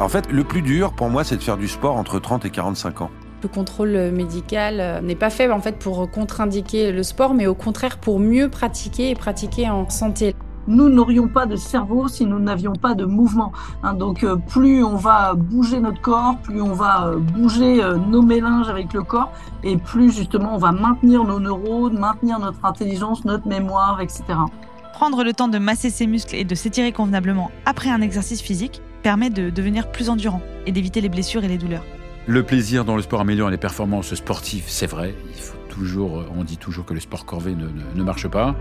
En fait, le plus dur pour moi, c'est de faire du sport entre 30 et 45 ans. Le contrôle médical euh, n'est pas fait en fait pour contre-indiquer le sport, mais au contraire pour mieux pratiquer et pratiquer en santé nous n'aurions pas de cerveau si nous n'avions pas de mouvement. Hein. donc euh, plus on va bouger notre corps, plus on va euh, bouger euh, nos mélanges avec le corps, et plus justement on va maintenir nos neurones, maintenir notre intelligence, notre mémoire, etc. Prendre le temps de masser ses muscles et de s'étirer convenablement après un exercice physique permet de devenir plus endurant et d'éviter les blessures et les douleurs. Le plaisir dans le sport améliore les performances sportives, c'est vrai. Il faut toujours, on dit toujours que le sport corvé ne, ne marche pas.